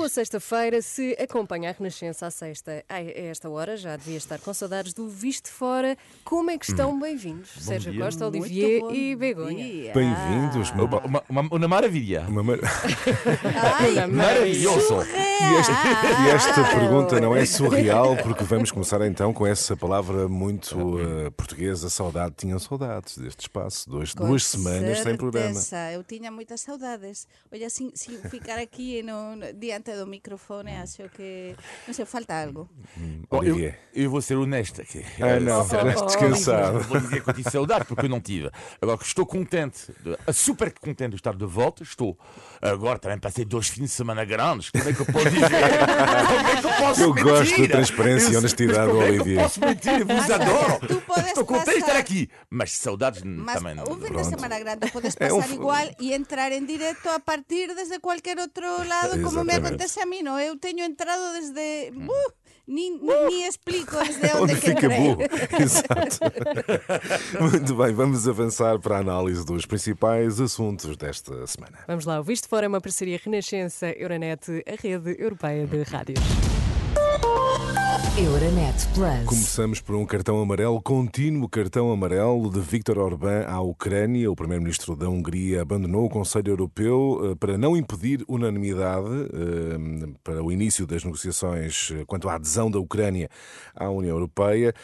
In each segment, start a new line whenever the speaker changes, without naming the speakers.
Boa sexta-feira. Se acompanha a Renascença à sexta, a esta hora, já devia estar com saudades do Visto Fora. Como é que estão? Bem-vindos. Sérgio
dia.
Costa, Olivier e Begonha.
Bem-vindos. Uma, uma, uma, uma maravilha.
Uma mar-
Ai,
Maravilhoso.
E esta, e esta pergunta não é surreal, porque vamos começar então com essa palavra muito eh, portuguesa, saudade. Tinham saudades deste espaço, dois,
com
duas semanas sem programa.
certeza. Eu tinha muitas saudades. Olha, sin, sin ficar aqui no, no- do microfone, acho que não sei, falta algo.
Bom, eu,
Olivier.
eu vou ser honesto aqui.
Ah, não,
Eh,
estiveste descansado.
Não vou dizer que eu tive saudade, porque eu não tive. Agora que estou contente, super contente de estar de volta, estou. Agora também passei dois fins de semana grandes. Como é que eu posso dizer? Como é que eu posso
Eu
mentir?
gosto da transparência e
Eu-
honestidade do
como é que eu
Olivier.
posso mentir? Eu vos adoro. Estou contente de estar
passar-
aqui. Mas saudades
Mas
também não.
un fin de semana grande podes
É um
pasar
f-
igual e entrar en directo a partir desde cualquier outro lado, como me
Exatamente.
Acontece a mí, no? Eu teño entrado desde... Uh, ni, ni, ni explico desde onde,
Onde
que
fica burro. Exato. Muito bem, vamos avançar para a análise dos principais assuntos desta semana.
Vamos lá, o Visto Fora é uma parceria Renascença-Euronet, a rede europeia de rádios.
Euronet Plus.
Começamos por um cartão amarelo, contínuo cartão amarelo de Viktor Orbán à Ucrânia. O primeiro-ministro da Hungria abandonou o Conselho Europeu eh, para não impedir unanimidade eh, para o início das negociações eh, quanto à adesão da Ucrânia à União Europeia.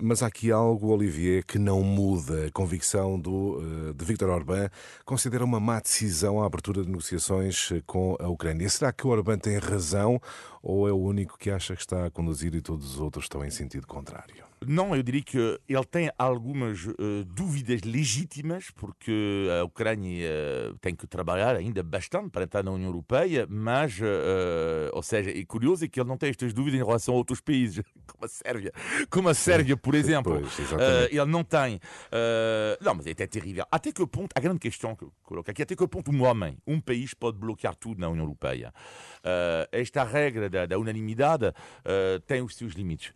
Mas há aqui algo, Olivier, que não muda. A convicção do, de Viktor Orbán considera uma má decisão a abertura de negociações com a Ucrânia. Será que o Orbán tem razão ou é o único que acha que está a conduzir e todos os outros estão em sentido contrário?
Não, eu diria que ele tem algumas eh, dúvidas legítimas, porque a Ucrânia eh, tem que trabalhar ainda bastante para entrar na União Europeia, mas, eh, ou seja, é curioso é que ele não tem estas dúvidas em relação a outros países, como a Sérvia, como a Sérvia, por exemplo.
Pois.
Eh, ele não tem. não, mas é até terrível. Até que ponto, a grande questão que eu coloco aqui, até que ponto um homem, um país pode bloquear tudo na União Europeia? Esta regra da, da unanimidade tem os seus limites.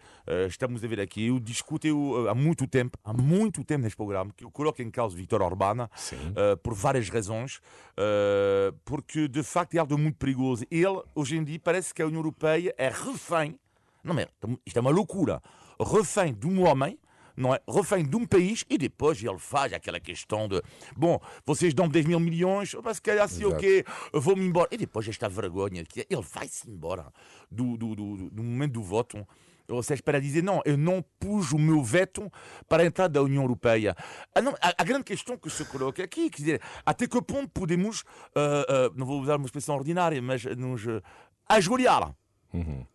Estamos a ver aqui, eu discuto eu, eh, há muito tempo, há muito tempo neste programa, que eu coloco em causa Vítor Orbán eh, por várias razões, eh, porque de facto é algo muito perigoso. Ele, hoje em dia, parece que a União Europeia é refém, não é, isto é uma loucura, refém de um homem não é? Refém de um país e depois ele faz aquela questão de bom, vocês dão 10 mil milhões, mas se calhar se o
Exato.
eu vou-me embora. E depois esta vergonha, que ele vai-se embora do, do, do, do momento do voto. Ou seja, para dizer, não, eu não pus o meu veto para a entrada da União Europeia. Ah, não, a, a grande questão que se coloca aqui, quer dizer, até que ponto podemos, ah, ah, não vou usar uma expressão ordinária, mas nos uh, ajoelhar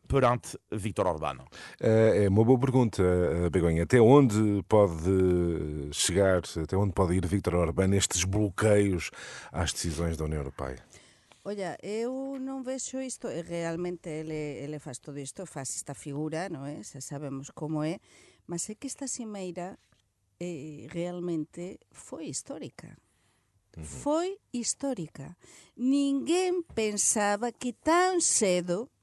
perante Vítor Orbán.
Eh, É uma boa pergunta, eh, Begonha. Até onde pode chegar, até onde pode ir Viktor Orbán nestes bloqueios às decisões da União Europeia?
Olla, eu non vexo isto, e realmente ele, ele faz todo isto, faz esta figura, non é? Xa sabemos como é, mas é que esta cimeira eh, realmente foi histórica. Foi histórica. Ninguén pensaba que tan cedo,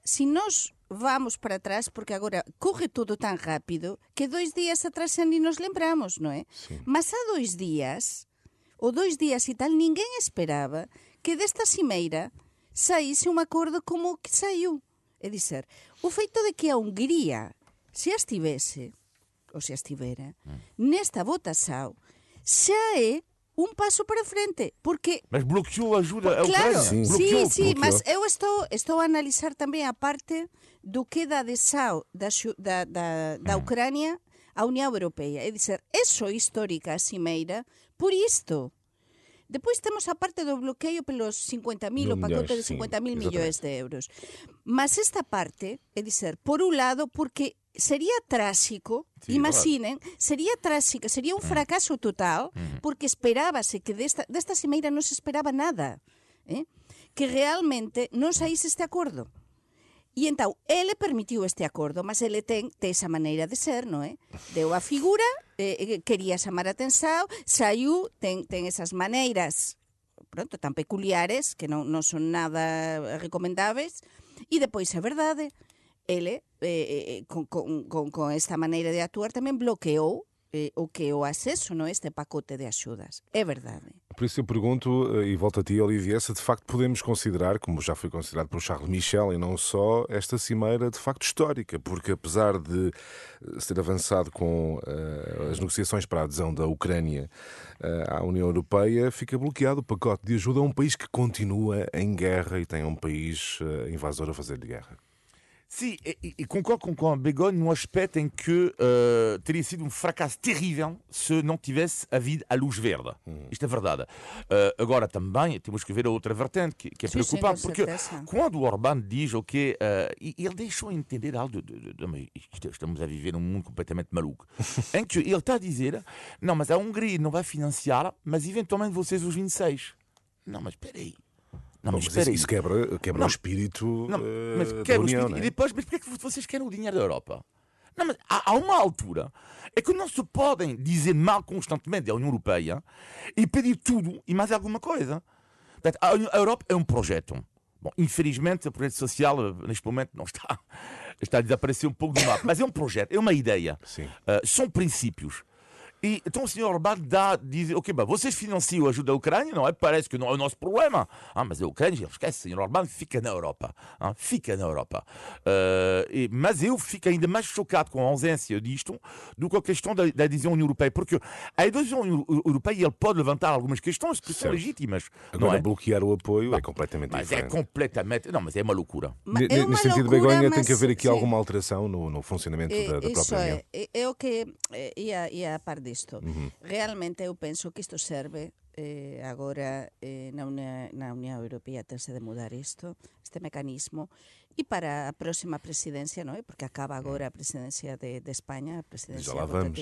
si nos vamos para atrás, porque agora corre todo tan rápido, que dois días atrás xa ni nos lembramos, non é? Mas há dois días, ou dois días e tal, ninguén esperaba que desta cimeira saíse un acordo como o que saiu. É dizer, o feito de que a Hungría se estivese, ou se estivera, nesta votação, xa é un paso para frente, porque
Mas bloqueou a ajuda a
Claro,
Ucrânia.
Sim.
sí,
Bloqueou.
bloqueou.
mas eu estou, estou a analizar tamén a parte do que da adesao da, da, da, da Ucrania á Unión Europea. É dizer, é só histórica a cimeira por isto. Depois temos a parte do bloqueio pelos 50.000,
Mil
o pacote de
sim,
50.000
exatamente.
millóns de euros. Mas esta parte, é dizer, por un lado, porque sería tráxico,
Sí,
imaginen, sería tráxico, sería un fracaso total, porque esperábase que desta, desta cimeira non se esperaba nada, eh? que realmente non saíse este acordo. E entón, ele permitiu este acordo, mas ele ten, ten esa maneira de ser, non é? Deu a figura, eh, eh, quería chamar a atención, saiu, ten, ten esas maneiras pronto, tan peculiares que non, non son nada recomendáveis e depois é verdade ele eh, eh, con, con, con, con esta maneira de actuar tamén bloqueou eh, o que o acceso no este pacote de axudas. É verdade.
Por isso eu pergunto, eh, e volto a ti, Olivier, se de facto podemos considerar, como já foi considerado por Charles Michel e não só, esta cimeira de facto histórica, porque apesar de eh, ser avançado com uh, as negociações para a adesão da Ucrânia uh, à União Europeia, fica bloqueado o pacote de ajuda a um país que continua em guerra e tem um país uh, invasor a fazer-lhe guerra.
Sim, e, concordo com, a Begonha num aspecto em que uh, teria sido um fracasso terrível se não tivesse havido a luz verde. Hum. Isto é verdade. Uh, agora também temos que ver a outra vertente que, que é sim, preocupante, sim, porque quando o Orbán diz o okay, uh, ele deixou entender algo, de, de, de, estamos a viver um mundo completamente maluco, em que ele está a dizer, não, mas a Hungria não vai financiar, mas eventualmente vocês os 26. Não, mas espera aí.
Não, mas, mas isso, isso quebra, quebra não, o espírito não, mas uh, quebra da União, o espírito.
É? E depois, mas porquê é que vocês querem o dinheiro da Europa? Não, mas há, há, uma altura é que não se podem dizer mal constantemente da União Europeia e pedir tudo e mais alguma coisa. Portanto, a, Europa é um projeto. Bom, infelizmente, o projeto social eh, neste momento não está, está a desaparecer um pouco do mapa, mas é um projeto, é uma ideia. Uh, são princípios. E então o senhor Orbán dá, diz, ok, bah, vocês financiam a ajuda à Ucrânia, não é? Parece que não é o nosso problema. Ah, mas a Ucrânia, esquece, o senhor Orbán fica na Europa. Ah, fica na Europa. Uh, e, mas eu fico ainda mais chocado com a ausência disto do que a questão da, da adesão à União Europeia, porque a adesão à União Europeia ele pode levantar algumas questões que são legítimas.
Agora,
não é?
bloquear o apoio é completamente
mas
diferente.
Mas é completamente. Não, mas é uma loucura.
é uma Nesse sentido, loucura, Begonha, tem que haver aqui sim. alguma alteração no, no funcionamento
é,
da, da própria
União. É, é o que ia, ia a par disto. Uhum realmente eu penso que isto serve eh, agora eh, na, União, na Unión Europea tense de mudar isto, este mecanismo e para a próxima presidencia, non é? Porque acaba agora a presidencia de, de España, a presidencia
Já lá vamos.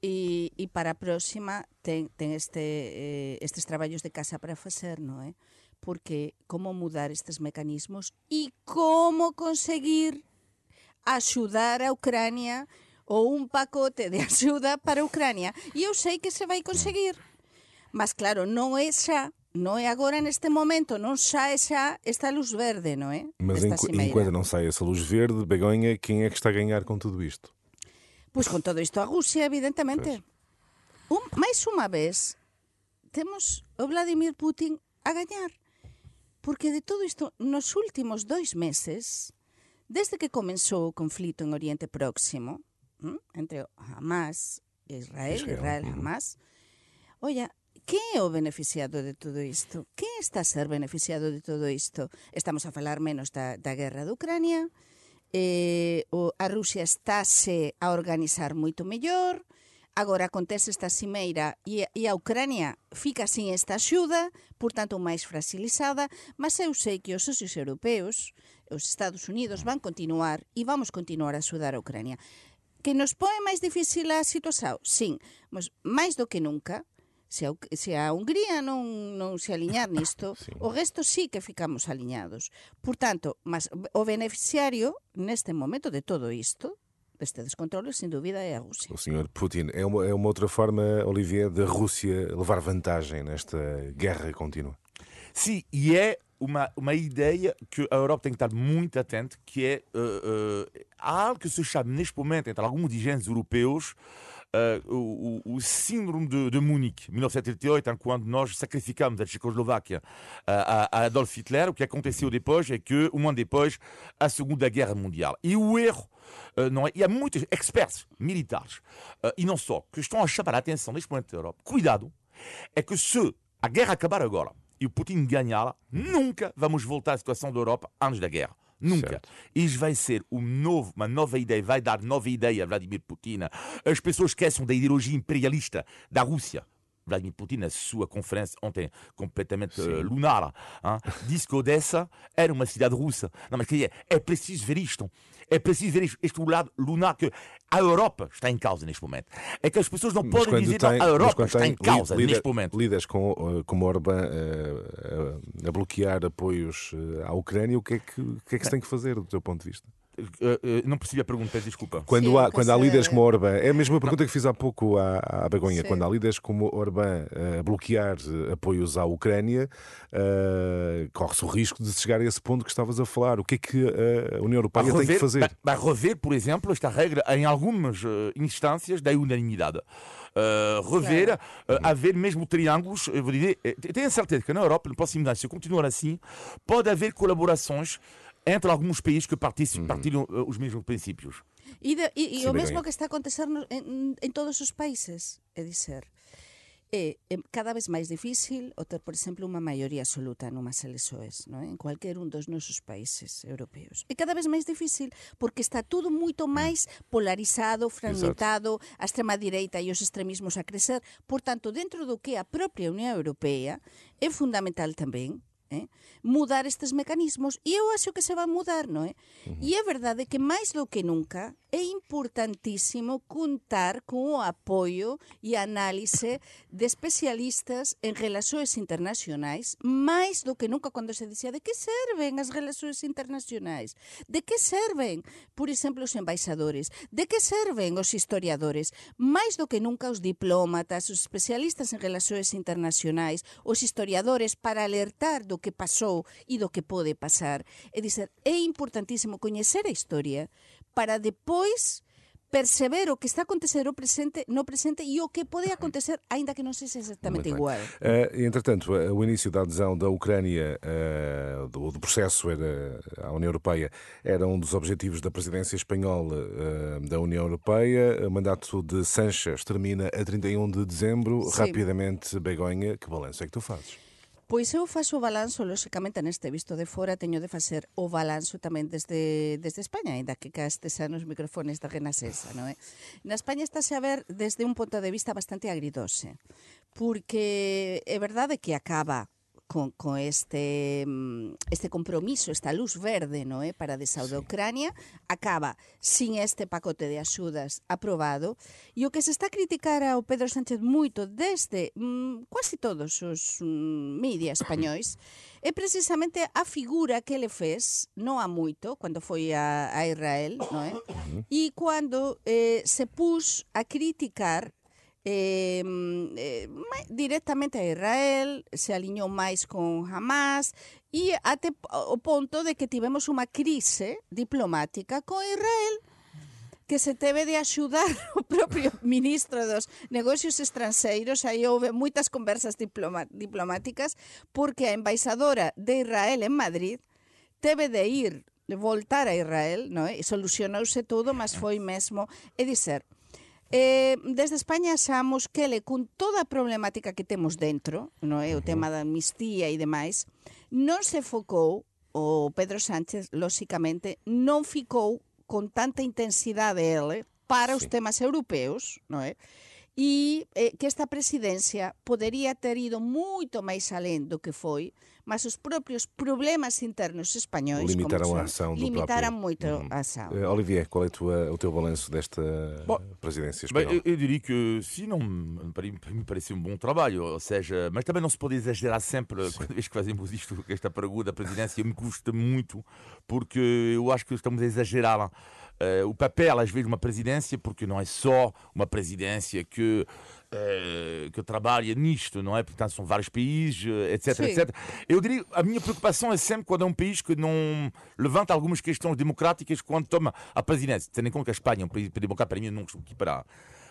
e, e para a próxima ten, ten este, eh, estes traballos de casa para facer, non é? Porque como mudar estes mecanismos e como conseguir axudar a Ucrania ou un pacote de axuda para a Ucrania. E eu sei que se vai conseguir. Mas claro, non é xa non é agora neste momento, xa é xa esta luz verde, non é?
Mas enqu enquanto non sai essa luz verde, Begonha, quem é que está a ganhar com tudo isto?
Pois con todo isto a Rusia, evidentemente. Un, máis unha vez, temos o Vladimir Putin a gañar. Porque de todo isto, nos últimos dois meses, desde que comenzou o conflito en Oriente Próximo, entre Hamas e Israel, Israel, Israel Hamas. Olla, quen é o beneficiado de todo isto? Quen está a ser beneficiado de todo isto? Estamos a falar menos da, da guerra de Ucrania, eh, o, a Rusia estáse a organizar moito mellor, agora acontece esta cimeira e, e a Ucrania fica sin esta axuda, portanto máis fragilizada, mas eu sei que os socios europeus, os Estados Unidos van continuar e vamos continuar a axudar a Ucrania. Que nos põe máis difícil a situación? Sim, mas máis do que nunca, se a, se a Hungría non, non se aliñar nisto, sí. o resto sí que ficamos aliñados. Por tanto, mas o beneficiario neste momento de todo isto, deste descontrole, sem dúvida, é a Rússia.
O senhor Putin. É uma, é uma outra forma, Olivier, da Rússia levar vantagem nesta guerra contínua.
Sim, e é uma, uma ideia que a Europa tem que estar muito atenta, que é uh, uh, há algo que se chama neste momento entre alguns dirigentes europeus uh, o, o, síndrome de, de Munique, 1938, quando nós sacrificamos a Tchecoslováquia a, a Adolf Hitler, o que aconteceu depois é que, um ano depois, a Segunda Guerra Mundial. E o erro Uh, não é? E há muitos expertos militares, uh, e não só, que estão a chamar a atenção neste momento da Europa. Cuidado, é que se a guerra acabar agora, e o Putin ganhá-la, nunca vamos voltar à situação da Europa antes da guerra. Nunca. Certo. Isto vai ser um novo, uma nova ideia, vai dar nova ideia a Vladimir Putin. As pessoas esquecem da ideologia imperialista da Rússia. Vladimir Putin, na sua conferência ontem, completamente uh, lunar, hein, disse que Odessa era uma cidade russa. Não, mas que é, é preciso ver isto. É preciso ver isto, este lado lunar que a Europa está em causa neste momento. É que as pessoas não mas podem dizer que a Europa está em causa líder, neste momento.
Líderes com, uh, como Orbán uh, a bloquear apoios à Ucrânia, o que é que, o que, é que se tem que fazer do teu ponto de vista?
Uh, uh, não percebi a pergunta, peço desculpa.
Quando há, quando há líderes como Orbán, é a mesma pergunta que fiz há pouco à, à Begonha, quando há líderes como Orbán a bloquear apoios à Ucrânia, corre-se o risco de chegar a esse ponto que estavas a falar. O que é que a União Europeia rever, tem que fazer?
Vai rever, por exemplo, esta regra em algumas instâncias da unanimidade. Uh, rever, uh, haver mesmo triângulos, eu vou dizer, tenho a certeza que na Europa, no próximo ano, se continuar assim, pode haver colaborações entre alguns países que partilham, uhum. partilham uh, os mesmos princípios.
E, de, e, e o mesmo que está a acontecer em, em todos os países, é dizer, é, é cada vez máis difícil o ter, por exemplo, unha maioría absoluta numas non é? en cualquier un dos nosos países europeos. É cada vez máis difícil porque está tudo moito máis polarizado, fragmentado, Exacto. a extrema direita e os extremismos a crecer. Por tanto, dentro do que a propia Unión Europea é fundamental tamén eh? mudar estes mecanismos e eu acho que se va a mudar, non é? Uh -huh. E é verdade que máis do que nunca é importantísimo contar con o apoio e análise de especialistas en relacións internacionais máis do que nunca cando se dicía de que serven as relacións internacionais, de que serven, por exemplo, os embaixadores, de que serven os historiadores, máis do que nunca os diplomatas, os especialistas en relacións internacionais, os historiadores para alertar do que pasou e do que pode pasar. É dizer, é importantísimo coñecer a historia para depois perceber o que está a acontecer no presente, no presente e o que pode acontecer, ainda que não seja exatamente igual.
Uh, entretanto, uh, o início da adesão da Ucrânia, uh, do, do, processo era, à União Europeia, era um dos objetivos da presidência espanhola da União Europeia. O mandato de Sanches termina a 31 de dezembro. Sim. Rapidamente, Begonha, que balanço é que tu fazes?
Pois eu faço o balanzo, lóxicamente, neste visto de fora, teño de facer o balanzo tamén desde, desde España, ainda que castes estes anos microfones da Renascença, non é? Na España estáse a ver desde un punto de vista bastante agridose, porque é verdade que acaba con, con este, mm, este compromiso, esta luz verde no é para desaudar sí. Ucrania, acaba sin este pacote de axudas aprobado, e o que se está a criticar ao Pedro Sánchez moito desde mm, quasi todos os mm, media españois é precisamente a figura que ele fez non há moito, cando foi a, a Israel, non é? E eh? cando eh, se pus a criticar eh, eh, directamente a Israel, se aliñou máis con Hamas e até o ponto de que tivemos unha crise diplomática con Israel que se teve de axudar o propio ministro dos negocios estranxeiros, aí houve moitas conversas diplomáticas, porque a embaixadora de Israel en Madrid teve de ir, de voltar a Israel, non é? e solucionouse todo, mas foi mesmo, é dizer, Eh, desde España xa Mosquele, con toda a problemática que temos dentro, no é o tema da amnistía e demais, non se focou, o Pedro Sánchez, lóxicamente, non ficou con tanta intensidade ele para sí. os temas europeos, non é? E eh, que esta presidencia podería ter ido moito máis alén do que foi, mas os propios problemas internos espanhóis
limitaram a ação do
limitaram
próprio...
muito uhum. a ação. Uh,
Olivier, qual é tua, o teu balanço desta Bom, presidência espanhola?
Bem, eu, eu, diria que sim, não, mim parece um bom trabalho, ou seja, mas também não se pode exagerar sempre sim. cada vez que fazemos isto, esta pergunta da presidência, me custa muito, porque eu acho que estamos a exagerar uh, o papel, às vezes, de uma presidência, porque não é só uma presidência que, uh, que trabalha nisto, não é? Portanto, são vários países, etc, Sim. etc. Eu diria, a minha preocupação é sempre quando é um país que não levanta algumas questões democráticas quando toma a presidência. Tendo em conta que a Espanha é um país democrático, para mim, não estou aqui para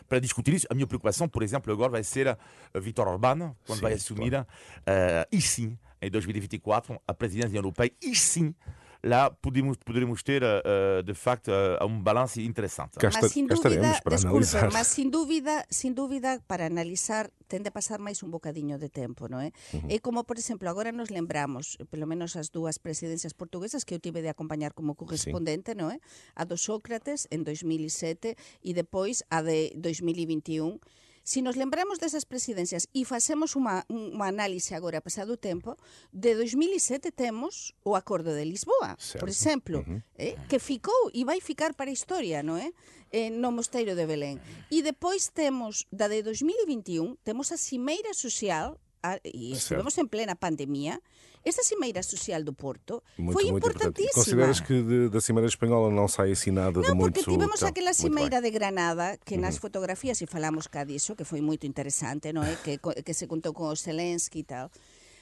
para discutir isso. A minha preocupação, por exemplo, agora vai ser a Vítor Orbán, quando sim, vai assumir, claro. uh, e sim, em 2024, a presidência europeia, e sim, lá podemos, poderemos ter, uh, de facto, uh, um balanço interessante.
Mas, sem dúvida, para desculpe, mas sem dúvida, sem dúvida, para analisar ten de pasar máis un bocadiño de tempo, non é? Uh -huh. É como, por exemplo, agora nos lembramos, pelo menos as dúas presidencias portuguesas que eu tive de acompañar como correspondente, sí. é? A do Sócrates en 2007 e depois a de 2021 Si nos lembramos desas presidencias e facemos unha, unha análise agora pasado o tempo, de 2007 temos o Acordo de Lisboa, certo. por exemplo, uh -huh. eh, que ficou e vai ficar para a historia, non é? Eh, no Mosteiro de Belén. E depois temos, da de 2021, temos a Cimeira Social, a, e estivemos en plena pandemia, esta cimeira social do Porto
Muito,
foi
muito importante.
importantíssima.
Consideras que de- da Cimeira Espanhola não sai assim nada de
Non,
muito...
porque tivemos
Então,
aquela
muito
cimeira de Granada que nas fotografías, e falamos cá diso, que foi moito interesante, non é? Que, que se contou con o Zelensky e tal.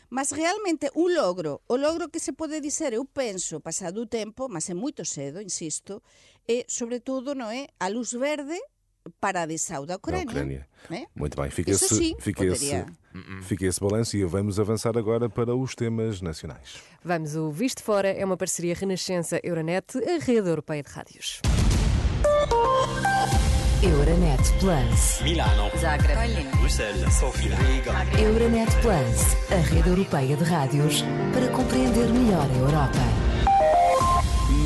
Mas realmente un logro, o logro que se pode dizer, eu penso, pasado o tempo, mas é moito cedo, insisto, é, sobre todo, non é, a luz verde para a adesão da
Da
Ucrânia.
Ucrânia.
né?
Muito bem, fica,
Isso
esse,
sim,
fica, esse,
poderia.
fica esse balanço e vamos avançar agora para os temas nacionais.
Vamos, o Visto Fora é uma parceria Renascença-Euronet, a rede europeia de rádios.
Euronet Plus.
Milano,
Zagreb.
Bruxelas, Sofia, Riga.
Euronet Plus, a rede europeia de rádios para compreender melhor a Europa.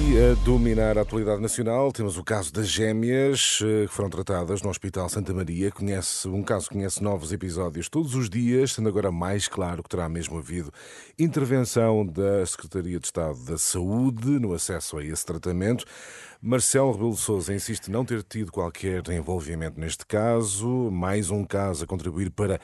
A dominar a atualidade nacional, temos o caso das gêmeas eh, que foram tratadas no Hospital Santa Maria. Conhece, um caso conhece novos episódios todos os dias, sendo agora mais claro que terá mesmo havido intervenção da Secretaria de Estado da Saúde no acesso a esse tratamento. Marcelo Rebelo de Sousa insiste não ter tido qualquer envolvimento neste caso, mais um caso a contribuir para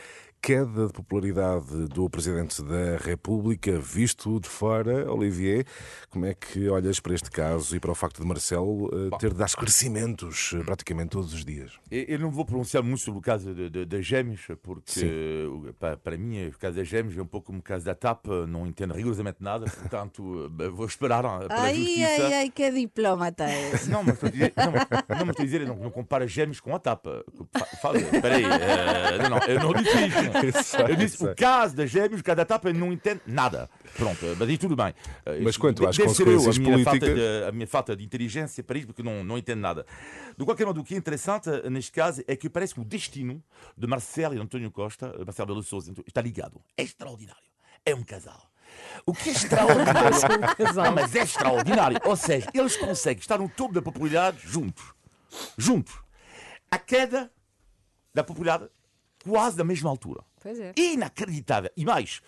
queda de popularidade do Presidente da República, visto de fora. Olivier, como é que olhas para este caso e para o facto de Marcelo eh, ter de dar esclarecimentos eh, praticamente todos os dias?
Eu não vou pronunciar muito sobre o caso das gêmeas, porque eh, para, para mim o caso das gêmeas é um pouco como o caso da TAP, não entendo rigorosamente nada, portanto eh, vou esperar pela
Ai,
justiça.
ai, ai, que diplomata és.
Não, mas estou a dizer, não, não, mas estou a dizer, não, não compara gêmeos com a tapa. Fa- Fala, espera aí. eh, não, não, eu não disse isto. Eu disse o caso das gêmeos, o caso da tapa, eu não entendo nada. Pronto, eh, mas aí tudo bem. Eh,
Mas quanto às
deve ser eu,
consequências
a minha falta
políticas-
de- a minha falta de inteligência para isso, porque não, não entendo nada. De qualquer modo, o que é interessante eh, neste caso é que parece que o destino de Marcelo e António Costa, Marcelo Belo Souza, está ligado. É extraordinário. É um casal. O que é extraordinário?
casal.
Não, mas é extraordinário. Ou seja, eles conseguem estar no topo da popularidade juntos. Juntos. A queda da popularidade quase da mesma altura.
Pois é.
Inacreditável. E mais,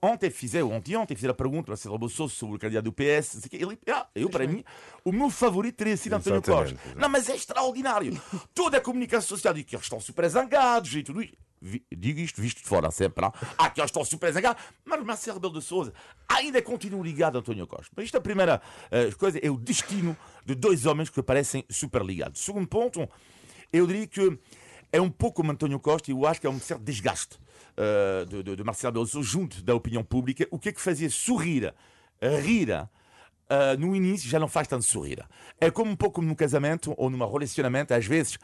ontem fizeram, ontem, ontem fizeram a pergunta a Marcelo Rebelo sobre o candidato do PS. não sei o quê. Ele, ah, eu, para mim, o meu favorito teria sido António Costa.
exato.
Não, mas é extraordinário. Toda a comunicação social diz que eles estão super zangados e tudo isso. Digo isto visto de fora sempre, não? Ah, que eles estão super zangados. Mas Marcelo Rebelo de Souza ainda continua ligado a António Costa. Mas isto, a primeira eh, coisa, é o destino de dois homens que parecem super ligados. Segundo ponto, eu diria que é um pouco como António Costa e eu acho que é um certo desgaste eh, de, de, de Marcelo Sousa junto da opinião pública. O que é que fazia? Sorrir, rir, Uh, no início já não faz tanto sorrir. É como um pouco num casamento ou num relacionamento, às vezes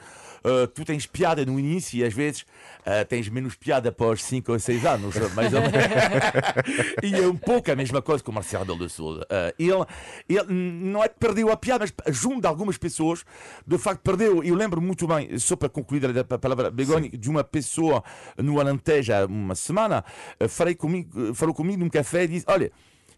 uh, tu tens piada no início e às vezes uh, tens menos piada após 5 ou 6 anos, mais ou menos. e é um pouco a mesma coisa com o Marcelo Rebelo de Sousa. Uh, ele, ele não é que perdeu a piada, mas junto de algumas pessoas, de facto perdeu. Eu lembro muito bem, só para concluir a palavra Begonha, de uma pessoa no Alentejo há uma semana, falei comigo, falou comigo num café e disse: Olha.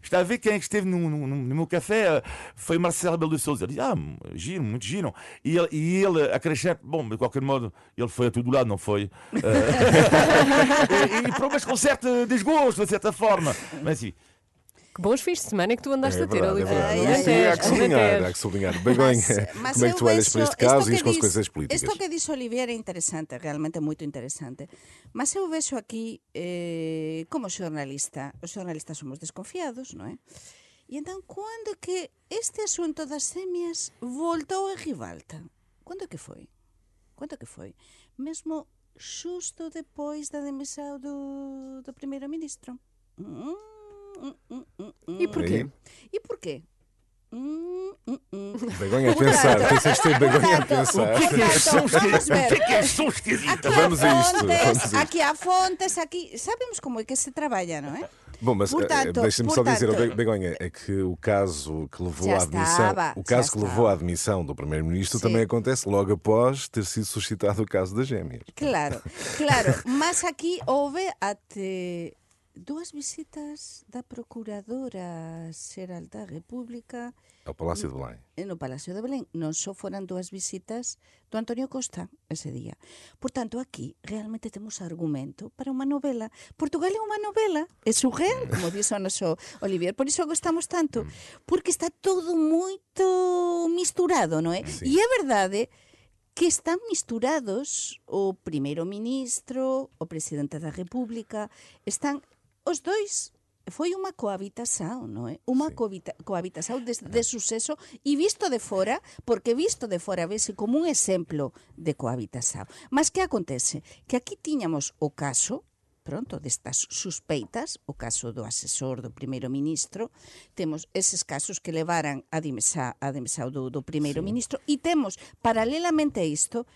Está a ver quem é que esteve no, no, no meu café? Foi Marcelo Rebelo de Souza. Ele disse, ah, giro, muito giro. E ele, e ele acrescenta, bom, de qualquer modo, ele foi a todo lado, não foi? Eh, e, e problemas com certo desgosto, de certa forma. Mas sim,
Que bons fins de semana é que tu andaste
É
a ter,
verdade, é
Oliveira.
verdade.
Ai,
Isso
ai,
há que sublinhar, há que sublinhar. Begonha, como é que tu olhas para este caso e as consequências políticas?
Isto que disse Olivier é interessante, realmente muito interessante. Mas eu vexo aquí, eh, como xornalista, os xornalistas somos desconfiados, non é? E entón, cando que este asunto das semias voltou a ribalta? Cando que foi? Cando que foi? Mesmo xusto depois da demissão do, do primeiro-ministro. Mm, mm, mm, mm.
E porquê?
E porquê? Hum, hum, hum.
Begonha a pensar, ter Begonha a pensar.
ver.
que é.
Aqui
Vamos a isto,
fontes,
vamos a
aqui há fontes, aqui sabemos como é que se trabalha, não é?
Bom, mas eh, deixa-me só dizer, Begonha, é que o caso que levou à admissão,
estava,
o caso que levou à admissão do primeiro-ministro também acontece logo após ter sido suscitado o caso das gêmeas.
Claro, claro, mas aquí houve até dúas visitas da Procuradora Xeral da República
Ao Palácio de Belém.
no Palacio de Belén. Non só foran dúas visitas do Antonio Costa ese día. Por tanto, aquí realmente temos argumento para unha novela. Portugal é unha novela, é surreal, como dixo o noso Olivier. Por iso gostamos tanto, porque está todo moito misturado, non é?
Sí.
E é verdade que están misturados o primeiro ministro, o presidente da República, están Os dois foi unha cohabitación, non é? Unha sí. cohabita, cohabitación de, de suceso e visto de fora, porque visto de fora vese como un exemplo de cohabitación. Mas que acontece? Que aquí tiñamos o caso pronto, destas suspeitas, o caso do asesor do primeiro ministro, temos eses casos que levaran a dimesa, a dimesa do, do primeiro sí. ministro, e temos, paralelamente a isto,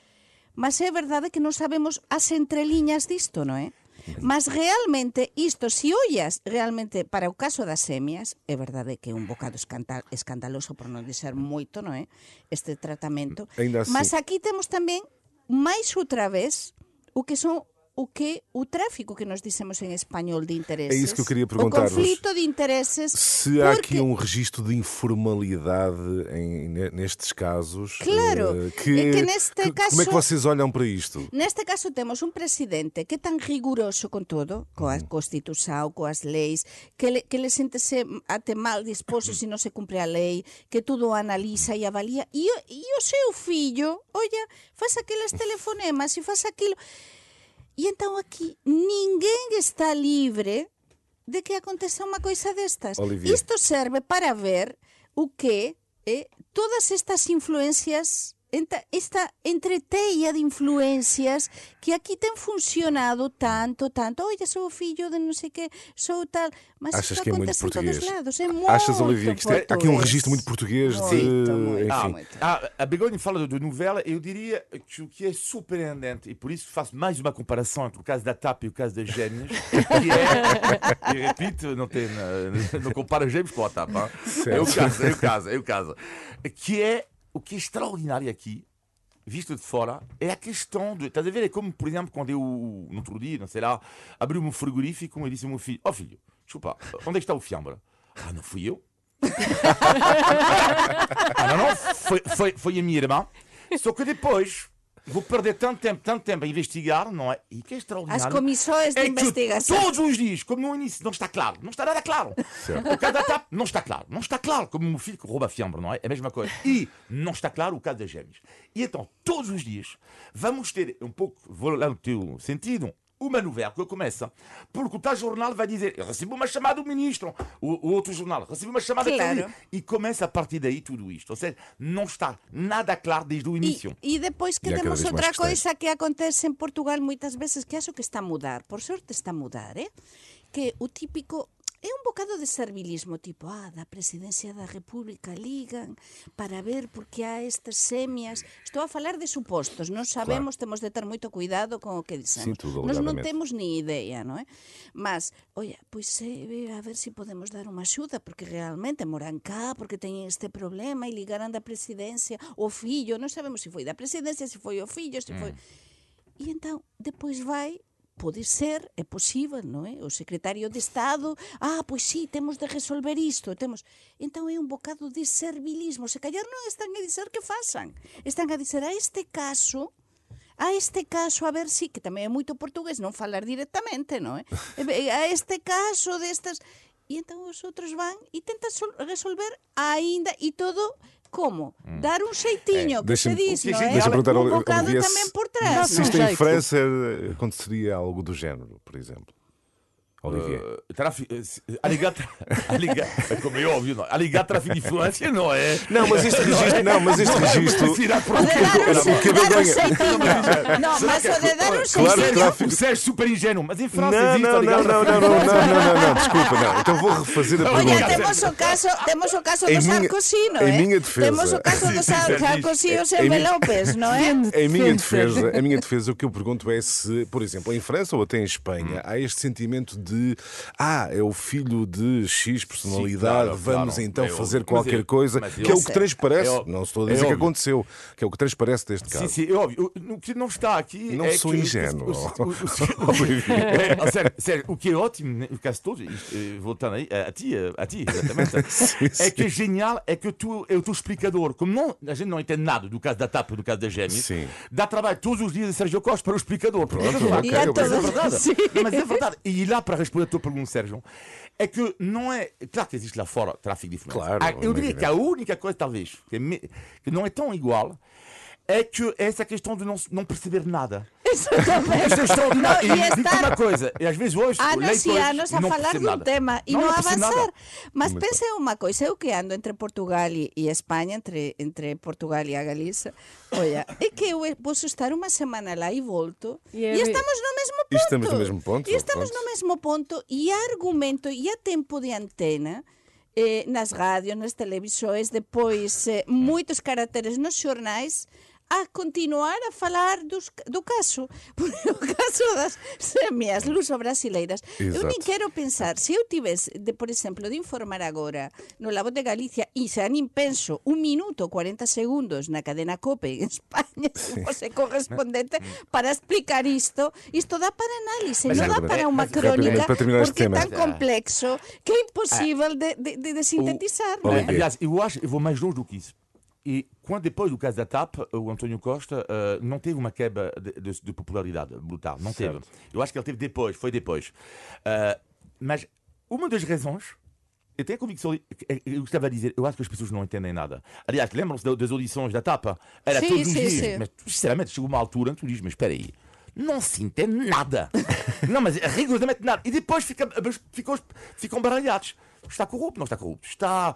mas é verdade que non sabemos as entreliñas disto, non é? Mas realmente isto, se si ollas realmente para o caso das semias, é verdade que é un bocado escandaloso por non dizer moito, non é? Este tratamento. Mas aquí temos tamén máis outra vez o que son o que o tráfico que nós dissemos em espanhol de interesses.
É isso que eu queria perguntar.
O conflito de interesses.
Se há aqui um registro de informalidade em, nestes casos.
Claro,
que,
é que neste
que,
caso.
Como é que vocês olham para isto?
Neste caso temos um presidente que é tão rigoroso com todo, com a Constituição, com as leis, que le, que le sente-se até mal disposto se não se cumpre a lei, que tudo analisa e avalia. E, e o seu filho, olha, faz aqueles telefonemas e faz aquilo. E então aqui ninguém está livre de que aconteça uma coisa destas.
Olivia.
Isto serve para ver o que é todas estas influências esta entreteia de influencias que aqui tem funcionado tanto, tanto. Olha, sou o filho de não sei o quê, sou tal. Mas
Achas
isto
que é muito português?
lados. É muito
Achas, Olivia, que isto é, há aqui um registro muito português de.
Muito, muito,
enfim.
muito.
Ah, a Begonha fala de novela, eu diria que o que é surpreendente, e por isso faço mais uma comparação entre o caso da TAP e o caso das gêmeas, que é, e repito, não, tem, não, não compara gêmeos com a TAP, hein? é o caso, é o caso, é o caso, que é o que é extraordinário aqui, visto de fora, é a questão de. Estás a ver? É como, por exemplo, quando eu, no outro dia, não sei lá, abri meu frigorífico e disse ao meu filho: Ó oh, filho, desculpa, onde é que está o fiambre? Ah, não fui eu. ah, não, não, foi, foi, foi a minha irmã. Só que depois vou perder tanto tempo, tanto tempo a investigar, não é? E que é extraordinário.
As comissões de
é
investigação.
Todos os dias, como no início, não está claro. Não está nada claro. O caso da TAP não está claro. Não está claro. Como o meu filho que rouba fiambre, não é? É a mesma coisa. E não está claro o caso das gêmeas. E então, todos os dias, vamos ter um pouco, vou lá no teu sentido, uma novela que começa porque o tal jornal vai dizer eu recebi uma chamada do ministro o, o outro jornal recebeu uma chamada
Claro.
também e começa a partir daí tudo isto ou seja não está nada claro desde o início
E, e depois que
E
temos outra coisa que acontece en Portugal moitas veces que acho que está a mudar, por sorte está a mudar, eh? que o típico É un bocado de servilismo tipo, ah, da presidencia da República ligan para ver por que há estas semias. Estou a falar de supostos, non sabemos, claro. temos de ter moito cuidado con o que dicemos.
Duda,
Nos non temos ni idea, non é? Mas, oia, pois eh, a ver se si podemos dar unha axuda, porque realmente moran cá, porque teñen este problema e ligaran da presidencia o fillo, non sabemos se si foi da presidencia, se si foi o fillo, se mm. foi... E entón, depois vai pode ser, é posible, non é? O secretario de Estado, ah, pois sí, temos de resolver isto, temos... Entón é un bocado de servilismo, se callar non están a dizer que façan, están a dizer a este caso, a este caso, a ver si, que tamén é moito portugués non falar directamente, non é? E, A este caso destas... E entón os outros van e tentan sol- resolver aínda e todo como? Dar un xeitinho, que se
deixa-me-
diz,
que
non
se-
é?
deixa-me
perguntar,
un bocado
Olivia,
tamén
se-
por trás.
Se
um
isto em. França aconteceria algo do género, por exemplo. Olivia.
Uh, trafi- eh, se- alegar, tra- é como é óbvio, não. alegar tráfico de influência não é.
Não, mas este registro. Não, mas este registro.
Tirar por
O
que
xeitinho. Não, mas o de dar um
Claro,
xeitinho.
tráfico-
O Sérgio super ingênuo, mas em França
Não,
existe
não, não, não, não, não, não, não, não, não, desculpa, não. Então vou refazer a
Olha,
pergunta.
temos o caso, temos o caso
Em
do
minha-
Sarkozy, não
em
é?
minha defesa.
Temos o caso do
Sim, sim,
Sar-
sim,
Sarkozy e o
Em
Silvio
minha-
López, não é?
Em minha defesa, em minha defesa, o que eu pergunto é se, por exemplo, em França ou até em
Hum.
Espanha, há este sentimento de ah, é o filho de X personalidade,
claro,
vamos
claro.
então
É
fazer
óbvio.
qualquer
Mas
coisa,
mas
que
eu-
é o que transparece.
É
não estou a
É
dizer que
óbvio.
aconteceu, que é o que transparece deste
Sim,
caso.
sim, é óbvio. O, que não está aqui
Não
é
sou
que...
ingênuo.
O, o, o, é, sério, sério, o que é ótimo, né, o caso todo, eh, voltando aí, a ti, eh, a ti, exatamente, é que é genial, é que tu é o teu explicador. Como não, a gente não entende nada do caso da TAP, do caso da Gêmeas,
Sim.
dá trabalho todos os dias a Sérgio Costa para o explicador. Pronto,
E
é verdade.
Sim.
Mas é verdade. E lá, para responder a tua pergunta, Sérgio, é que não é. Claro que existe lá fora tráfico de influência.
Claro,
Ah, Eu diria que a única coisa, talvez, que, é me- que não é tão igual, é que essa questão de não, não perceber nada.
Exatamente.
Isto é extraordinário.
Não, e
e digo
estar
uma coisa, e às vezes hoje
anos e anos a
não
falar de um
nada.
tema e
Não,
não,
não
avançar.
nada.
Mas
Muito
pensem uma coisa, eu que ando entre Portugal e, e Espanha, entre, entre Portugal e a Galiza, olha, é que eu posso estar uma semana lá e volto
E
e,
é-
estamos no mesmo ponto.
E estamos no mesmo ponto,
E estamos no mesmo ponto e há argumento e há tempo de antena eh, nas rádios, nas televisões, depois eh, muitos caracteres nos jornais a continuar a falar dos, do caso. Porque o caso das semias luso-brasileiras. Eu nem quero pensar, se eu tivesse, de, por exemplo, de informar agora no La Voz de Galicia e se nem penso un minuto 40 segundos na cadena COPE en España, se fosse correspondente, para explicar isto, isto dá para análise,
Mas
non dá para unha crónica,
rapidamente, para terminar este
porque é tan complexo que é impossível de, de, de, de sintetizar. não.
Aliás, eu acho, eu vou mais longe do que isso. E quando depois do caso da TAP, o António Costa eh, não teve uma quebra de, de- de popularidade brutal. Não teve. Eu acho que ele teve depois, foi depois. Eh, mas uma das razões, eu tenho a convicção, eu eu estava a dizer, eu acho que as pessoas não entendem nada. Aliás, lembram-se da- das audições da TAP? Era
Sim,
todos os
sim,
dias.
sim.
Mas sinceramente, chegou uma altura em que tu dizes, mas espera aí. Não se entende nada. não, mas rigorosamente nada. E depois fica, ficam, ficam baralhados. Está corrupto, não está corrupto. Está,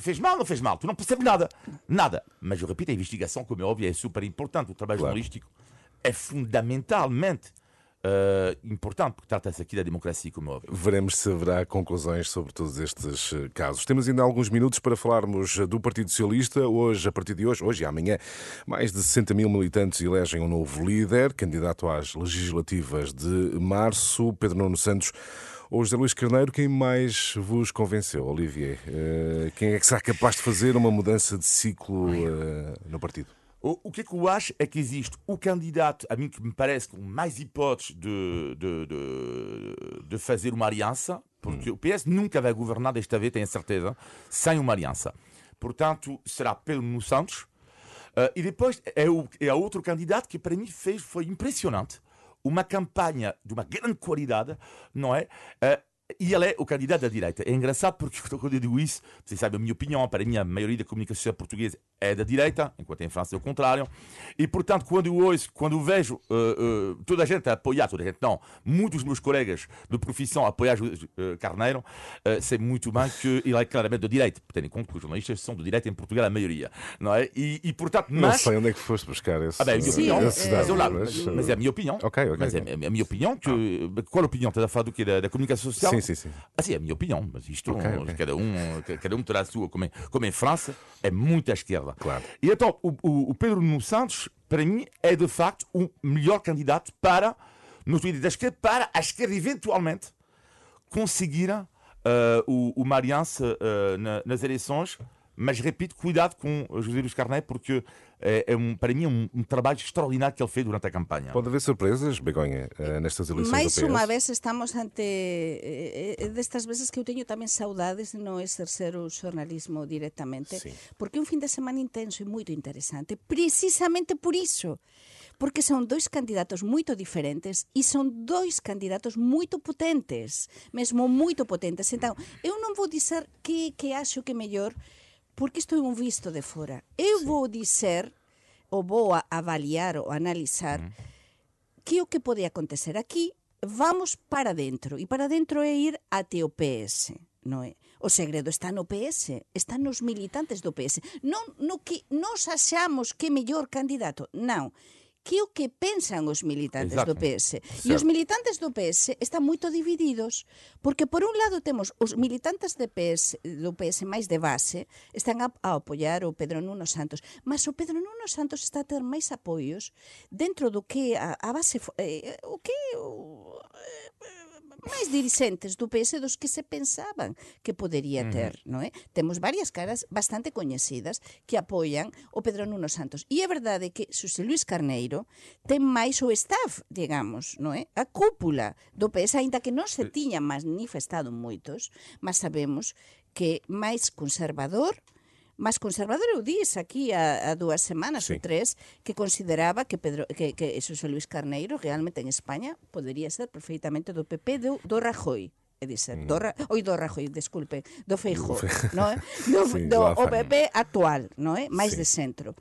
fez mal, não fez mal. Tu não percebes nada. Nada. Mas eu repito, a investigação, como é óbvio, é super importante. O trabalho
Claro.
jornalístico é fundamentalmente eh, importante, porque trata-se aqui da democracia, como é óbvio.
Veremos se haverá conclusões sobre todos estes eh, casos. Temos ainda alguns minutos para falarmos eh, do Partido Socialista. Hoje, a partir de hoje, hoje e amanhã, mais de 60 mil militantes elegem um novo líder, candidato às legislativas de março, Pedro Nuno Santos. Ou José Luís Carneiro, quem mais vos convenceu, Olivier? Eh, Quem é que será capaz de fazer uma mudança de ciclo eh, no partido?
O, o que é que eu acho é que existe o candidato, a mim que me parece com mais hipóteses de, de, de, de fazer uma aliança, porque o PS nunca vai governar desta vez, tenho a certeza, sem uma aliança. Portanto, será Pedro Nuno Santos. Eh, e depois é, o, é outro candidato que para mim fez, foi impressionante. Uma campanha de uma grande qualidade, não é? Eh, e ele é o candidato da direita. É engraçado porque quando eu digo isso, vocês sabem a minha opinião, para mim a maioria da comunicação portuguesa é da direita, enquanto em França é o contrário. E portanto, quando eu ouço, quando eu vejo uh, uh, toda a gente a apoiar, toda a gente não, muitos dos meus colegas de profissão a apoiar uh, Carneiro, sei muito bem que ele é claramente da direita, tendo em conta que os jornalistas são de direita em Portugal, a maioria. Não é? E, e portanto,
Não
mas.
sei onde é que foste buscar esse,
Ah, bem, a minha opinião,
é-
mas, eu lá,
mas,
mas é a minha opinião.
Ok, ok.
Mas é a a minha opinião que. Qual a opinião? Estás a falar do quê? Da, da comunicação social?
Sim, sim, sim.
Ah, sim, é a minha opinião, mas isto,
Ok, ok.
Cada, um, cada um terá a sua, como em, como em França, é muito à esquerda.
Claro.
E então, o, o, o Pedro Nuno Santos, para mim, é de facto o melhor candidato para, no sentido da esquerda, para a esquerda eventualmente conseguir uh, o, uma aliança uh, na- nas eleições. Mas repito, cuidado com o José Luís Carneiro, porque é, é um, para mim é um, um trabalho extraordinário que ele fez durante a campanha.
Pode haver surpresas, Begonha, eh, nestas eleições
Mais unha vez estamos ante eh, destas veces que eu teño tamén saudades de non exercer o xornalismo directamente,
Sí.
porque é un fin de semana intenso e moito interesante, precisamente por iso. Porque son dois candidatos moito diferentes e son dois candidatos moito potentes, mesmo moito potentes. Entón, eu non vou dizer que, que acho que é mellor, porque isto é un visto de fora. Eu vou dizer, ou vou avaliar ou analizar, que é o que pode acontecer aquí, vamos para dentro. E para dentro é ir até o PS, non é? O segredo está no PS, está nos militantes do PS. Non no que nos achamos que é mellor candidato, non. Que é o que pensan os militantes
Exacto.
do PS. E os militantes do PS están moito divididos, porque por un lado temos os militantes de PS, do PS máis de base, están a, a apoiar o Pedro Nuno Santos, mas o Pedro Nuno Santos está a ter máis apoios dentro do que a, a base eh, o que o, eh, máis dirixentes do PS dos que se pensaban que podería ter, non é? Temos varias caras bastante coñecidas que apoian o Pedro Nuno Santos. E é verdade que Xosé Luís Carneiro ten máis o staff, digamos, non é? A cúpula do PS, aínda que non se tiña manifestado moitos, mas sabemos que máis conservador máis conservador, eu dis aquí a, a dúas semanas
sí.
ou tres, que consideraba que Pedro que, que Xosé Luis Carneiro realmente en España podería ser perfeitamente do PP do, do Rajoy e dice, mm. do, oi do Rajoy, desculpe, do Feijóo, no, eh? do,
sí,
do,
do
o PP actual, no, é? Eh? máis
sí.
de centro.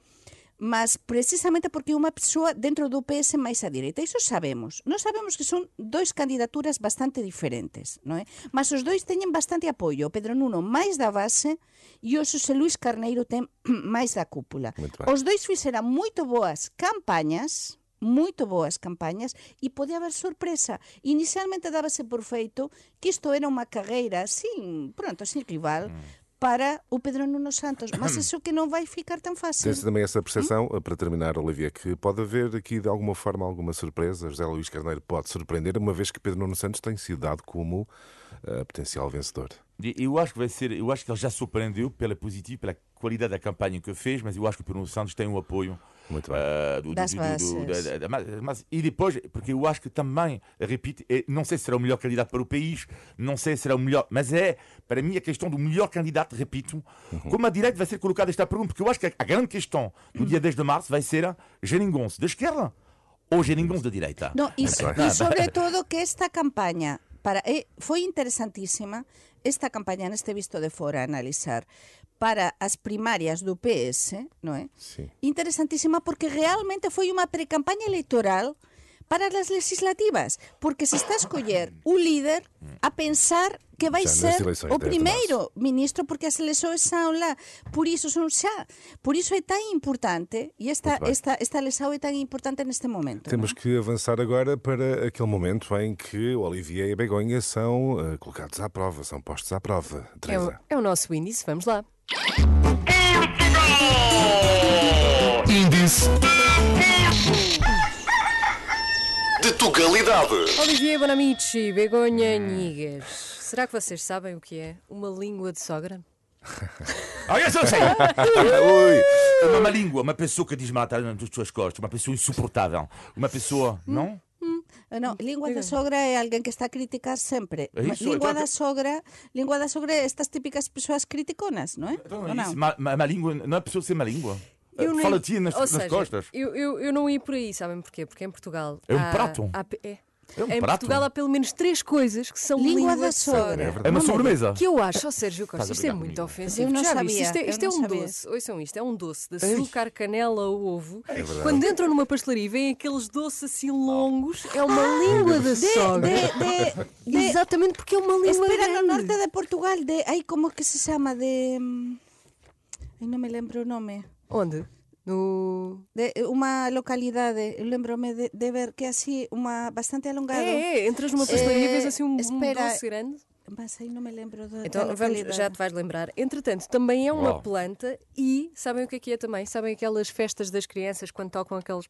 Mas precisamente porque é unha persoa dentro do PS máis a direita. Iso sabemos. Nós sabemos que son dois candidaturas bastante diferentes, non é? Mas os dois teñen bastante apoio. O Pedro Nuno máis da base e o Xosé Luís Carneiro ten máis da cúpula. Os dois fixeran moito boas campañas, moito boas campañas e pode haber sorpresa. Inicialmente dábase por feito que isto era unha carreira sin, pronto, sin rival, para o Pedro Nuno Santos, mas isso que não vai ficar tão fácil.
Tem-se também essa percepção, eh, para terminar, Olivia, que pode haver aqui de alguma forma alguma surpresa. José Luís Carneiro pode surpreender, uma vez que Pedro Nuno Santos tem sido dado como eh, potencial vencedor.
Eu acho que vai ser, eu acho que ele já surpreendeu pela positiva, pela qualidade da campanha que fez, mas eu acho que o Pedro Santos tem um apoio
Muito bem.
eh, do, do-
Das
do- do-
bases.
da- da- da- mas, mas- e depois, porque eu acho que também, repito, é- não sei se será o melhor candidato para o país, não sei se será o melhor, mas é, para mim, a questão do melhor candidato, repito, como a direita vai ser colocada esta pergunta, porque eu acho que a, a grande questão do dia 10 de março vai ser a Geringonça da esquerda ou Geringonça da direita.
No, e,
bem.
e sobre todo que esta campaña para eh, foi interesantísima esta campaña neste visto de fora a analizar para as primarias do PS, non é?
Sim.
Interesantísima porque realmente foi unha precampaña electoral para as legislativas, porque se está a escoller o líder a pensar que vai ser o
de 10 de
primeiro ministro porque as eleições son lá, por iso son xa. Por iso é tan importante e esta esta esta eleição é tan importante neste momento.
Temos que avançar agora para aquele momento em que o Olivier e a Begonha são eh, colocados à prova, são postos à prova.
É o, é o nosso índice, vamos lá.
Índice de Tugalidade.
Olivier Bonamici, Begonha Nigas. Será que vocês sabem o que é uma língua de sogra?
Ah, eu sei!
Ui,
Uma má língua, uma pessoa que diz mata nas suas costas, uma pessoa insuportável, uma pessoa, não?
Ah, Non, lingua da sogra é alguén que está a criticar sempre.
É iso,
lingua
então
da
que-
sogra, lingua da sogra é estas típicas persoas criticonas, non é?
Então, é isso, má, má, má língua, não é pessoa ser má língua.
Eu nem-
Fala-te nas,
Ou
nas
seja,
costas.
Eu, eu, eu não ia por aí, sabem porquê? Porque em Portugal.
É um
há-
prato?
há é.
É um
em
prato?
Portugal há pelo menos três coisas que são
Língua
língua,
da
de
sogra.
É.
É uma sobremesa.
Que eu acho, ó Sérgio Costa, isto é muito
comigo.
ofensivo.
Eu não
Já
sabia,
viste? Isto é,
eu
isto é
não
um
sabia.
doce. Ouçam isto, é um doce de
É
açúcar, canela ou ovo.
verdade.
Quando entram numa pastelaria e vêm aqueles doces assim longos, é uma língua da
De,
sogra.
de, de, de,
Exatamente porque é uma língua
espera,
grande.
no norte de Portugal, de, ai, como que se chama? De... mm, Ai, non me lembro o nome.
Onde? No...
De unha localidade, eu lembro-me de, de ver que é así, unha bastante alongado.
É, é, entras numa pastelaria e vês assim um, um
espera.
doce grande.
Mas aí non me lembro do,
Então
da
vamos, já te vais lembrar. Entretanto, também é uma
Uau.
planta e sabem o que é que é também? Sabem aquelas festas das crianças quando tocam aqueles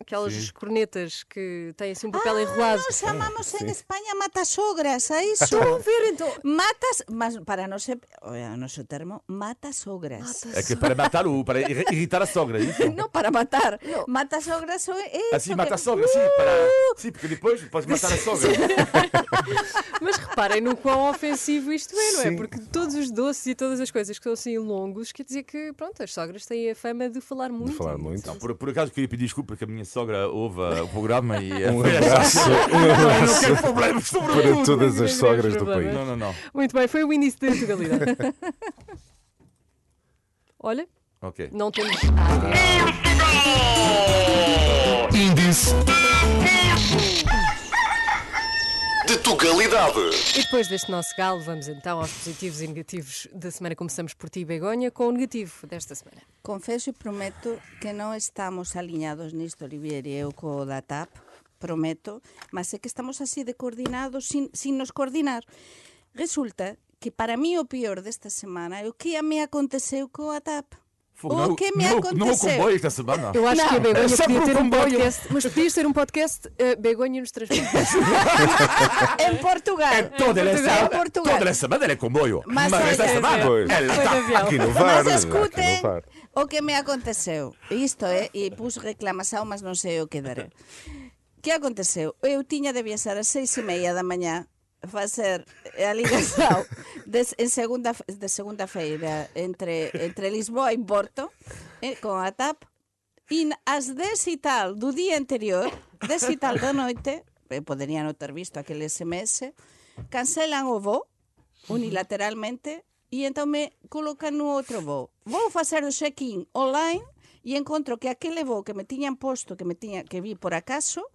aquelas cornetas que têm assim um papel enrolado.
Nós chamamos en España matasogras, a iso.
Estão a ver então.
Matas, mas para non ser, o noso termo, matasogras.
É que é para matar o, para irri- irritar a sogra, é isso?
Non para matar. Matasogras é
Assim
isso
mata a
que-
sogra, sim, para... sim, porque depois podes matar a sogra.
Mas reparem no quão ofensivo isto é, não é?
Sim.
Porque todos os doces e todas as coisas que são assim longos, quer dizer que, pronto, as sogras têm a fama de falar muito.
falar muito.
Não, por, por acaso queria pedir desculpa porque a minha sogra ouve uh, o programa e
Um
foi
abraço, um
não
abraço
quero problemas sobre
para
tudo.
todas as sogras do país.
Não, não, não.
Muito bem, foi o índice de legalidade. Olha,
Ok.
não temos. Ah, é.
Índice de Tugalidade.
E depois deste nosso galo, vamos então aos positivos e negativos da semana. Começamos por ti, Begonha, com o negativo desta semana.
Confeso e prometo que non estamos aliñados nisto, Olivier e eu co da TAP, prometo, mas é que estamos así de coordinados sin, sin nos coordinar. Resulta que para mí o pior desta semana é o que a me aconteceu coa TAP.
Fogo,
o que me
não, aconteceu? Não o comboio esta semana.
Eu acho não, que a Begonha
é
podia ter
um
podcast, mas podias ter um podcast uh, Begonha nos transportes.
em Portugal.
É toda em
Portugal. Essa, Portugal.
Toda essa semana é comboio.
Mas,
mas esta
é,
semana
pois.
ela está
aqui no VAR.
Mas
escutem
o que me aconteceu. Isto é, e pus reclamação, mas não sei o que darei. que aconteceu? Eu tiña de viaxar ás seis e meia da mañá facer a ligación de, en segunda, de segunda feira entre, entre Lisboa e Porto eh, con a TAP e ás 10 e tal do día anterior 10 e tal da noite eh, poderían non ter visto aquele SMS cancelan o voo unilateralmente e entón me colocan no outro voo. Vou facer o check-in online e encontro que aquele voo que me tiñan posto, que me tiña, que vi por acaso,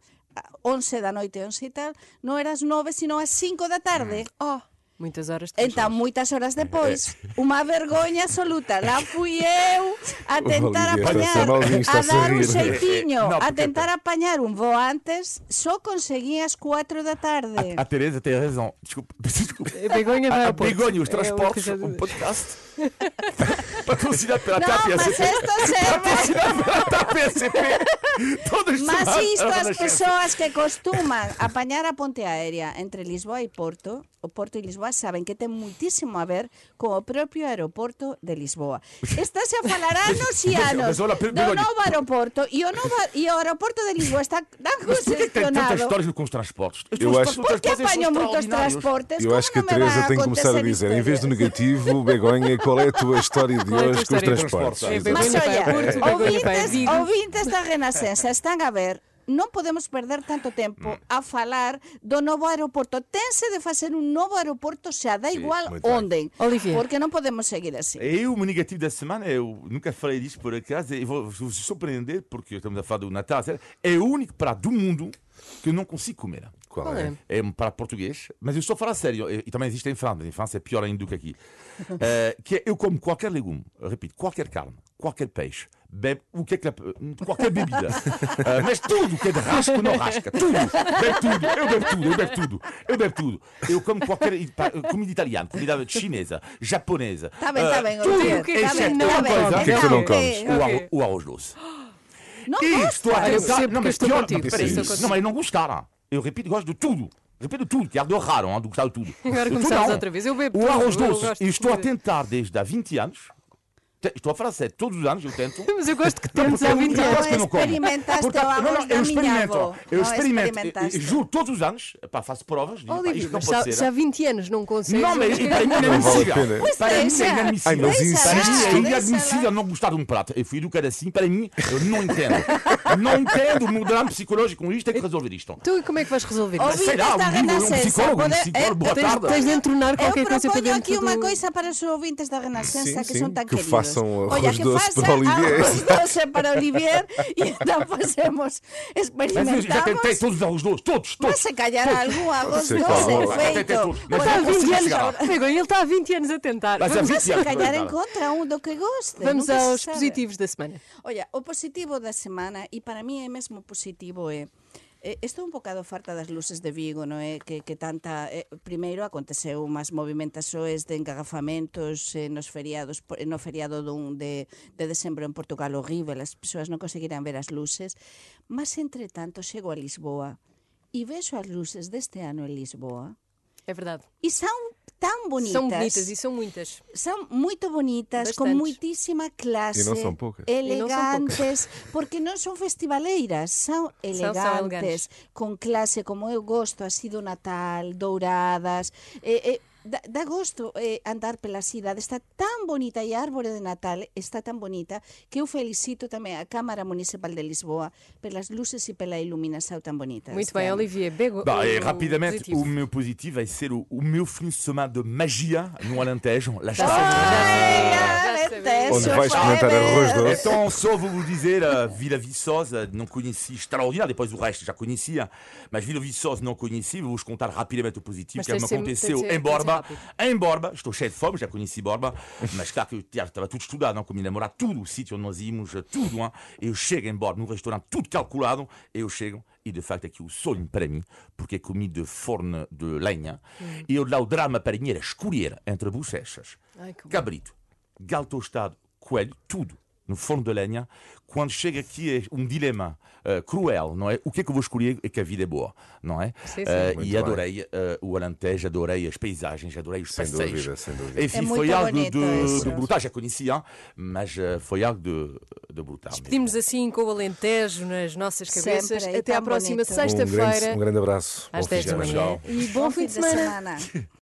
11 da noite, 11 e tal, non era as 9, sino as 5 da tarde.
Oh, muitas horas depois.
Então, muitas horas depois, uma vergonha absoluta. Lá fui eu a tentar
a
apanhar, a
a
dar um jeitinho,
Não,
a tentar apanhar um voo antes, só consegui às 4 da tarde.
A Teresa tem razão. Desculpa. Desculpa.
Begonha vai
A
Porto.
Begonha, os
É
transportes,
já-
um podcast. Patrocinado pela
Não,
TAP a
mas
CP.
isto serve.
Patrocinado pela TAP a CP. Todas
Mas isto, as pessoas que costumam apañar a ponte aérea entre Lisboa e Porto, o Porto e Lisboa saben que ten muitísimo a ver con o propio aeroporto de Lisboa. Estáse a falar anos e anos do novo aeroporto e o, novo, e o aeroporto de Lisboa está
por que tem tantas
congestionado.
histórias com os transportes? Os
Eu
transportes
acho-
no
Porque apanham muitos transportes.
Eu acho que a Teresa tem que começar a dizer, em vez do negativo, Begonha, qual é a tua história de
é
hoje com os transportes?
É,
Mas olha, ouvintes, ouvintes da Renascença están a ver non podemos perder tanto tempo a falar do novo aeroporto. Tense de facer un novo aeroporto, xa dá igual
bem.
onde.
Olivier.
Porque non podemos seguir assim.
E o meu negativo da semana, eu nunca falei disso por acaso, e vou vou vos surpreender, porque estamos a falar do Natal, é o único prato do mundo que eu não consigo comer.
Qual é?
é?
É um prato português, mas eu estou a falar sério, e, e também existe em França, em França é pior ainda do que aqui. Eh, que é, eu como qualquer legume, repito, qualquer carne, qualquer peixe, bebe, o que é que é- qualquer bebida, Eh, mas tudo que é de rasca não rasca, tudo, bebe tudo, eu bebo tudo, eu bebo tudo, eu bebo tudo. Eu como qualquer comida italiana, comida chinesa, japonesa.
Tá bem,
eh,
tá bem,
tudo,
Olivier.
O que é que
Tá
você
bem,
não
tá
come?
bem.
O que
é que tu não comes?
o,
ok.
arroz, o arroz doce.
Não
E
gosta.
estou a
Olha, eu
tentar.
percebo
Não, mas pior, não, peraí, não, mas não gostar. Eu repito, gosto de tudo. Repito tudo, que é de raro, hein, de gostar de tudo.
Agora começamos outra vez. Eu bebo
O
tudo,
arroz doce, estou a tentar desde há 20 anos. Estou a falar sério, todos os anos eu tento.
Mas eu gosto que tentes há
é a
20
única
anos.
eu não como.
Experimentaste
Porque-
o
não, não, eu experimento. Eu experimento. eu Juro, todos os anos, pá, faço provas. Digo, pá, isto não pode
já,
ser.
já há 20 anos não consegues.
Não, mas para mim é inadmissível. Para mim é
deixa.
inadmissível.
Ai, mas insistes
é
deixa
inadmissível não gostar de um prato. Eu fui educado assim, para mim, eu não entendo. Não entendo, o meu drama psicológico com isto é que resolver isto.
Tu e como é que vais resolver isso?
Sei lá, um psicólogo, um
pode-
psicólogo, boa
Tens,
tarde.
tens de entornar
Eu
qualquer coisa para
proponho
dentro
aqui uma coisa para os ouvintes da Renascença que são tão
que
queridos.
Façam
Olha,
arroz
que
doce
faça
para Olivier.
arroz doce para Olivier e então fazemos,
Mas eu já tentei
experimentamos.
todos os arroz doces, todos,
Mas
todos.
se calhar algum arroz doce
Até
feito.
todos. Mas
Está há
não consigo
20 anos. ele está há 20 anos a tentar.
Mas
Vamos,
20
Se calhar encontra um do que goste.
vamos aos positivos da semana.
Olha, o positivo da semana, e para mí é mesmo positivo, é Eh, estou un bocado farta das luces de Vigo, non é? Eh, que, que tanta... Eh, primeiro, aconteceu máis movimentaxoes de engagafamentos eh, nos feriados, no feriado dun de, de decembro en Portugal horrible, as persoas non conseguirán ver as luces. Mas, entre tanto, chego a Lisboa e vexo as luces deste ano en Lisboa.
É verdade.
E son tão bonitas.
São bonitas e são muitas.
São muito bonitas, com
Bastantes.
muitíssima classe.
E não são poucas.
E não são poucas.
Elegantes, porque não são festivaleiras, são elegantes,
elegantes.
com classe, como eu gosto, assim do Natal, douradas. Dá, dá gosto eh, andar pela cidade, está tão bonita e a árvore de Natal está tão bonita que eu felicito também a Câmara Municipal de Lisboa pelas luzes e pela iluminação tão bonita.
Muito bem,
ano.
Olivier. Bego,
Bah, e
o
rapidamente,
positivo.
o meu positivo vai ser o, o meu fim de semana de magia no Alentejo. Lá
Já
está.
Ai,
Já
Alentejo,
sabemos.
Onde vais
ver.
arroz doce.
Então, só vou vos dizer, uh, Vila Viçosa, não conheci, extraordinário, depois o resto já conhecia, mas Vila Viçosa não conheci, vou-vos contar rapidamente o positivo,
Mas
que me
ser-
aconteceu em
ser
Borba.
rápido.
Em Borba, estou cheio de fome, já conheci Borba, mas claro que eu estava tudo estudado, não, com a minha namorada, tudo o sítio onde nós íamos, tudo, hein? eu chego em Borba, num restaurante, tudo calculado, eu chego, e de facto aqui o sonho para mim, porque é comi de forno de lenha, e eu lá o drama para mim era escolher entre bochechas,
Ai,
cabrito, galo tostado, coelho, tudo no forno de lenha. Quando chega aqui é um dilema eh, cruel, não é? O que é que eu vou escolher é que a vida é boa, não é?
Sim, sim.
Muito
e adorei eh, o Alentejo, adorei as paisagens, adorei os
Sem
passeios.
dúvida, sem dúvida.
Enfim,
É
foi algo de, de brutal, já conhecia, mas foi algo de, de brutal.
Despedimos assim com o Alentejo nas nossas
Sempre,
cabeças.
é
Até à próxima
bonito.
Um grande,
sexta-feira,
um grande abraço.
às
Bom
10
fim
da
de semana.
manhã. E bom fim de semana.
semana.